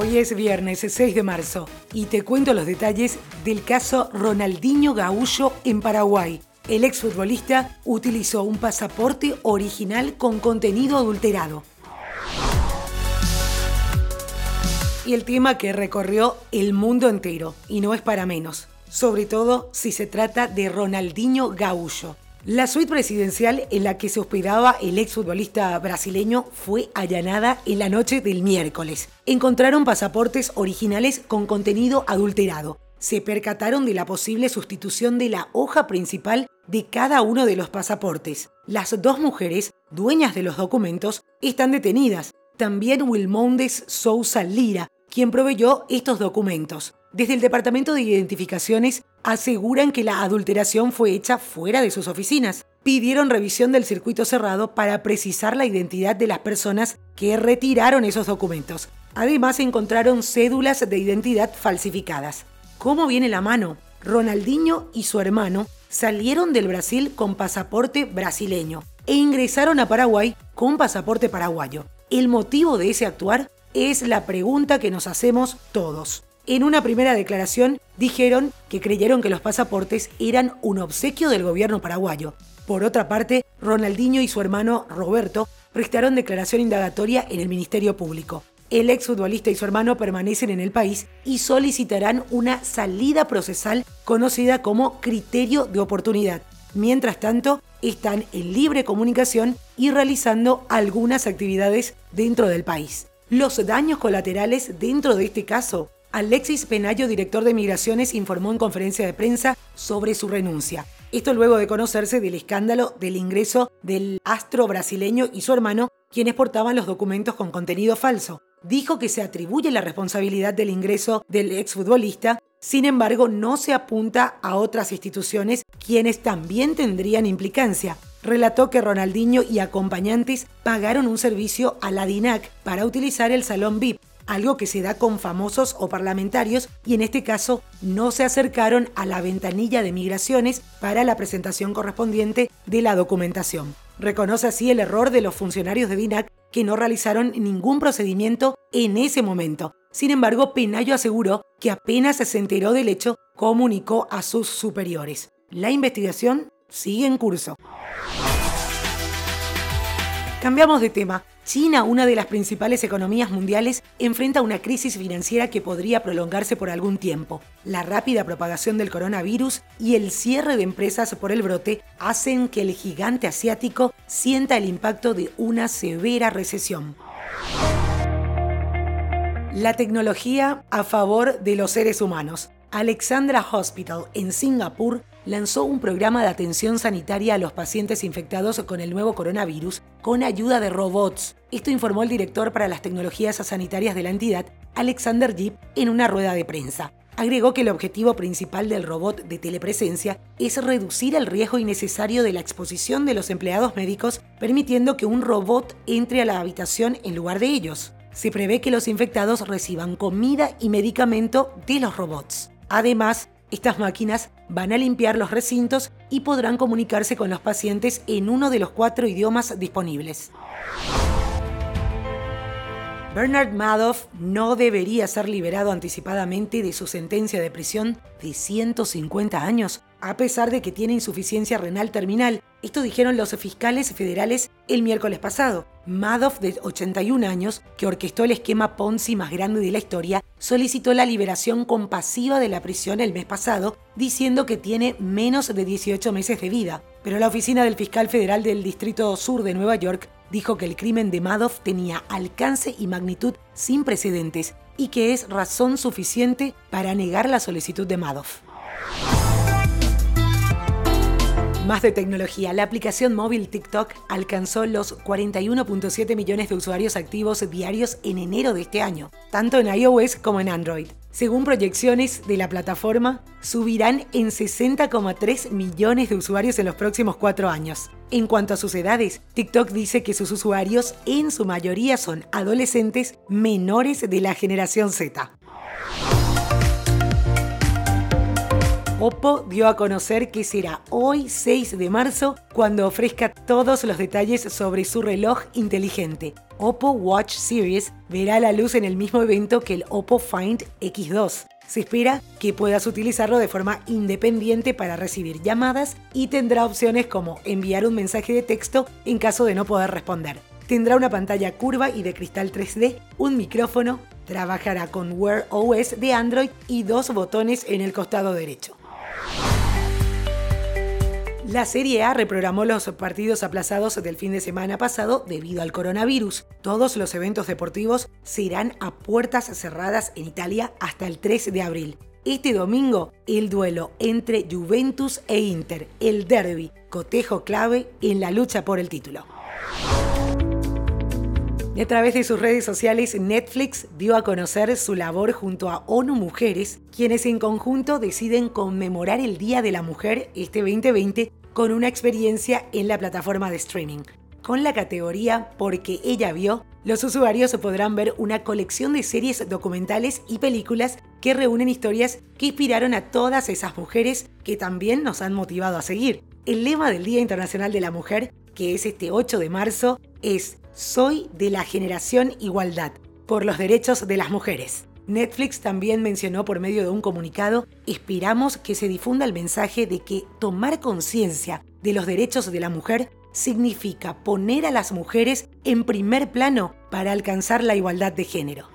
Hoy es viernes 6 de marzo y te cuento los detalles del caso Ronaldinho Gaullo en Paraguay. El exfutbolista utilizó un pasaporte original con contenido adulterado. Y el tema que recorrió el mundo entero, y no es para menos, sobre todo si se trata de Ronaldinho Gaullo. La suite presidencial en la que se hospedaba el exfutbolista brasileño fue allanada en la noche del miércoles. Encontraron pasaportes originales con contenido adulterado. Se percataron de la posible sustitución de la hoja principal de cada uno de los pasaportes. Las dos mujeres, dueñas de los documentos, están detenidas. También Wilmondes Sousa Lira, quien proveyó estos documentos. Desde el Departamento de Identificaciones aseguran que la adulteración fue hecha fuera de sus oficinas. Pidieron revisión del circuito cerrado para precisar la identidad de las personas que retiraron esos documentos. Además encontraron cédulas de identidad falsificadas. ¿Cómo viene la mano? Ronaldinho y su hermano salieron del Brasil con pasaporte brasileño e ingresaron a Paraguay con pasaporte paraguayo. El motivo de ese actuar es la pregunta que nos hacemos todos en una primera declaración dijeron que creyeron que los pasaportes eran un obsequio del gobierno paraguayo. Por otra parte, Ronaldinho y su hermano Roberto prestaron declaración indagatoria en el Ministerio Público. El exfutbolista y su hermano permanecen en el país y solicitarán una salida procesal conocida como criterio de oportunidad. Mientras tanto, están en libre comunicación y realizando algunas actividades dentro del país. Los daños colaterales dentro de este caso Alexis Penayo, director de Migraciones, informó en conferencia de prensa sobre su renuncia. Esto luego de conocerse del escándalo del ingreso del astro brasileño y su hermano, quienes portaban los documentos con contenido falso. Dijo que se atribuye la responsabilidad del ingreso del exfutbolista, sin embargo no se apunta a otras instituciones quienes también tendrían implicancia. Relató que Ronaldinho y acompañantes pagaron un servicio a la DINAC para utilizar el salón VIP, algo que se da con famosos o parlamentarios y en este caso no se acercaron a la ventanilla de migraciones para la presentación correspondiente de la documentación. Reconoce así el error de los funcionarios de DINAC que no realizaron ningún procedimiento en ese momento. Sin embargo, Penayo aseguró que apenas se enteró del hecho, comunicó a sus superiores. La investigación sigue en curso. Cambiamos de tema. China, una de las principales economías mundiales, enfrenta una crisis financiera que podría prolongarse por algún tiempo. La rápida propagación del coronavirus y el cierre de empresas por el brote hacen que el gigante asiático sienta el impacto de una severa recesión. La tecnología a favor de los seres humanos. Alexandra Hospital en Singapur lanzó un programa de atención sanitaria a los pacientes infectados con el nuevo coronavirus con ayuda de robots. Esto informó el director para las tecnologías sanitarias de la entidad, Alexander Jeep, en una rueda de prensa. Agregó que el objetivo principal del robot de telepresencia es reducir el riesgo innecesario de la exposición de los empleados médicos, permitiendo que un robot entre a la habitación en lugar de ellos. Se prevé que los infectados reciban comida y medicamento de los robots. Además, estas máquinas van a limpiar los recintos y podrán comunicarse con los pacientes en uno de los cuatro idiomas disponibles. Bernard Madoff no debería ser liberado anticipadamente de su sentencia de prisión de 150 años, a pesar de que tiene insuficiencia renal terminal. Esto dijeron los fiscales federales el miércoles pasado. Madoff, de 81 años, que orquestó el esquema Ponzi más grande de la historia, solicitó la liberación compasiva de la prisión el mes pasado, diciendo que tiene menos de 18 meses de vida. Pero la oficina del fiscal federal del Distrito Sur de Nueva York dijo que el crimen de Madoff tenía alcance y magnitud sin precedentes y que es razón suficiente para negar la solicitud de Madoff. Más de tecnología. La aplicación móvil TikTok alcanzó los 41.7 millones de usuarios activos diarios en enero de este año, tanto en iOS como en Android. Según proyecciones de la plataforma, subirán en 60,3 millones de usuarios en los próximos cuatro años. En cuanto a sus edades, TikTok dice que sus usuarios en su mayoría son adolescentes menores de la generación Z. Oppo dio a conocer que será hoy 6 de marzo cuando ofrezca todos los detalles sobre su reloj inteligente. Oppo Watch Series verá la luz en el mismo evento que el Oppo Find X2. Se espera que puedas utilizarlo de forma independiente para recibir llamadas y tendrá opciones como enviar un mensaje de texto en caso de no poder responder. Tendrá una pantalla curva y de cristal 3D, un micrófono, trabajará con Wear OS de Android y dos botones en el costado derecho. La Serie A reprogramó los partidos aplazados del fin de semana pasado debido al coronavirus. Todos los eventos deportivos se irán a puertas cerradas en Italia hasta el 3 de abril. Este domingo, el duelo entre Juventus e Inter, el derby, cotejo clave en la lucha por el título. A través de sus redes sociales, Netflix dio a conocer su labor junto a ONU Mujeres, quienes en conjunto deciden conmemorar el Día de la Mujer este 2020 con una experiencia en la plataforma de streaming. Con la categoría Porque ella vio, los usuarios podrán ver una colección de series documentales y películas que reúnen historias que inspiraron a todas esas mujeres que también nos han motivado a seguir. El lema del Día Internacional de la Mujer, que es este 8 de marzo, es Soy de la generación igualdad, por los derechos de las mujeres. Netflix también mencionó por medio de un comunicado, esperamos que se difunda el mensaje de que tomar conciencia de los derechos de la mujer significa poner a las mujeres en primer plano para alcanzar la igualdad de género.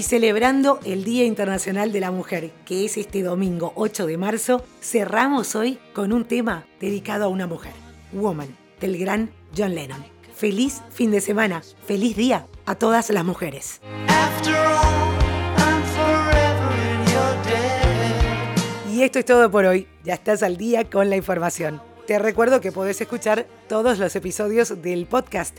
Y celebrando el Día Internacional de la Mujer, que es este domingo 8 de marzo, cerramos hoy con un tema dedicado a una mujer, Woman, del gran John Lennon. Feliz fin de semana, feliz día a todas las mujeres. Y esto es todo por hoy. Ya estás al día con la información. Te recuerdo que podés escuchar todos los episodios del podcast